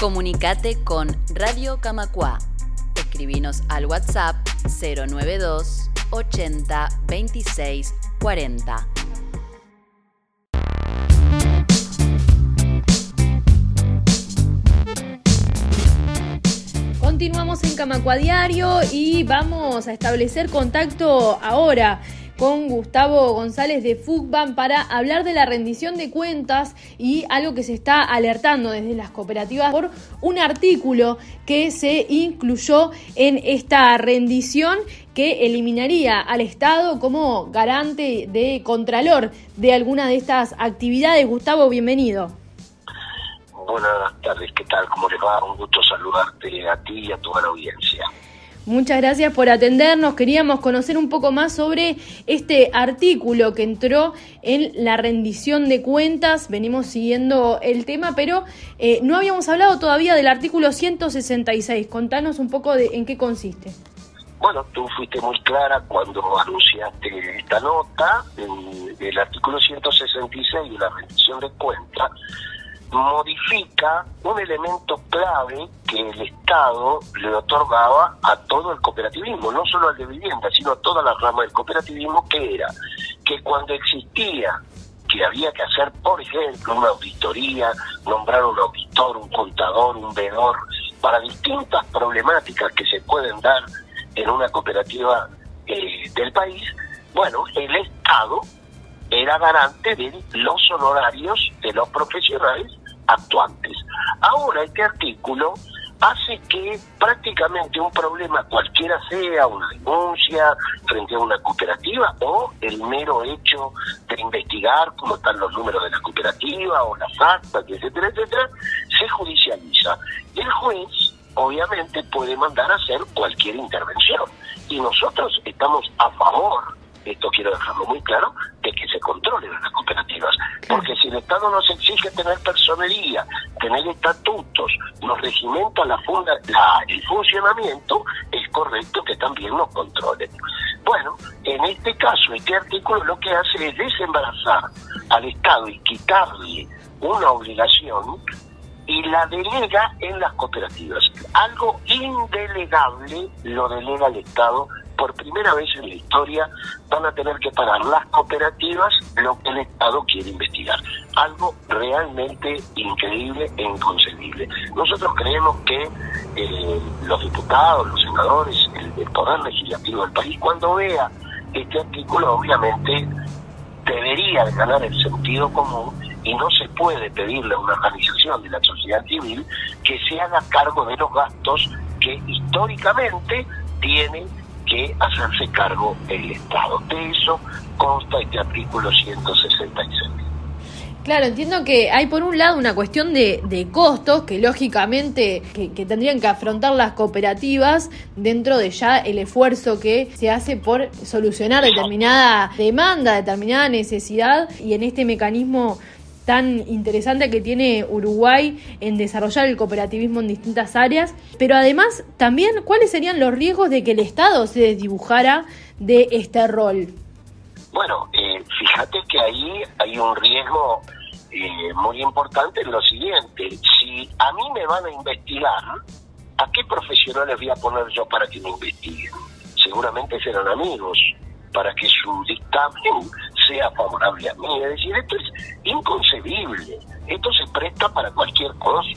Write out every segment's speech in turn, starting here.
Comunicate con Radio Camacua. Escribinos al WhatsApp 092 80 26 40. Continuamos en Camacua Diario y vamos a establecer contacto ahora con Gustavo González de FUCBAN para hablar de la rendición de cuentas y algo que se está alertando desde las cooperativas por un artículo que se incluyó en esta rendición que eliminaría al Estado como garante de contralor de alguna de estas actividades. Gustavo, bienvenido. Buenas tardes, ¿qué tal? ¿Cómo le va? Un gusto saludarte a ti y a toda la audiencia. Muchas gracias por atendernos. Queríamos conocer un poco más sobre este artículo que entró en la rendición de cuentas. Venimos siguiendo el tema, pero eh, no habíamos hablado todavía del artículo 166. Contanos un poco de en qué consiste. Bueno, tú fuiste muy clara cuando anunciaste esta nota. El artículo 166 de la rendición de cuentas modifica un elemento clave que el Estado le otorgaba a todo el cooperativismo, no solo al de vivienda, sino a toda la rama del cooperativismo, que era que cuando existía que había que hacer, por ejemplo, una auditoría, nombrar un auditor, un contador, un vedor, para distintas problemáticas que se pueden dar en una cooperativa eh, del país, bueno, el Estado era garante de los honorarios de los profesionales actuantes. Ahora este artículo hace que prácticamente un problema cualquiera sea una denuncia frente a una cooperativa o el mero hecho de investigar cómo están los números de la cooperativa o las actas, etcétera, etcétera, se judicializa. El juez obviamente puede mandar a hacer cualquier intervención y nosotros estamos a favor esto quiero dejarlo muy claro, de que se controlen las cooperativas. Porque si el Estado nos exige tener personería, tener estatutos, nos regimenta la funda, la, el funcionamiento, es correcto que también nos controlen. Bueno, en este caso, este artículo lo que hace es desembarazar al Estado y quitarle una obligación y la delega en las cooperativas. Algo indelegable lo delega el Estado por primera vez en la historia van a tener que pagar las cooperativas lo que el Estado quiere investigar. Algo realmente increíble e inconcebible. Nosotros creemos que eh, los diputados, los senadores, el, el poder legislativo del país, cuando vea este artículo, obviamente debería de ganar el sentido común y no se puede pedirle a una organización de la sociedad civil que se haga cargo de los gastos que históricamente tiene que hacerse cargo el Estado. De eso consta este artículo 166. Claro, entiendo que hay por un lado una cuestión de, de costos que lógicamente que, que, tendrían que afrontar las cooperativas dentro de ya el esfuerzo que se hace por solucionar determinada demanda, determinada necesidad y en este mecanismo tan interesante que tiene Uruguay en desarrollar el cooperativismo en distintas áreas, pero además también cuáles serían los riesgos de que el Estado se desdibujara de este rol. Bueno, eh, fíjate que ahí hay un riesgo eh, muy importante en lo siguiente, si a mí me van a investigar, ¿a qué profesionales voy a poner yo para que me investiguen? Seguramente serán amigos, para que su dictamen sea favorable a mí. Es decir, esto es inconcebible. Esto se presta para cualquier cosa.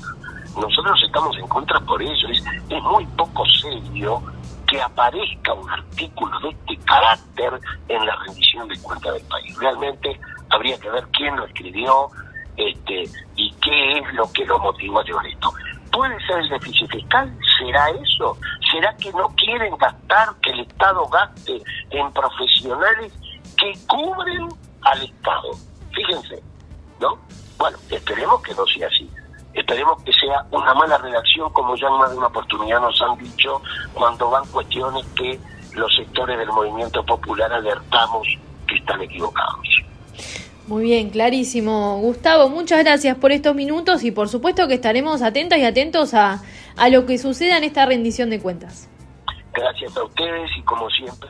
Nosotros estamos en contra por eso. Es, es muy poco serio que aparezca un artículo de este carácter en la rendición de cuentas del país. Realmente habría que ver quién lo escribió este, y qué es lo que lo motivó a llevar esto. ¿Puede ser el déficit fiscal? ¿Será eso? ¿Será que no quieren gastar, que el Estado gaste en profesionales que cubren al Estado? Fíjense, ¿no? Bueno, esperemos que no sea así. Esperemos que sea una mala redacción, como ya en más de una oportunidad nos han dicho, cuando van cuestiones que los sectores del movimiento popular alertamos que están equivocados. Muy bien, clarísimo. Gustavo, muchas gracias por estos minutos y por supuesto que estaremos atentas y atentos a, a lo que suceda en esta rendición de cuentas. Gracias a ustedes y como siempre.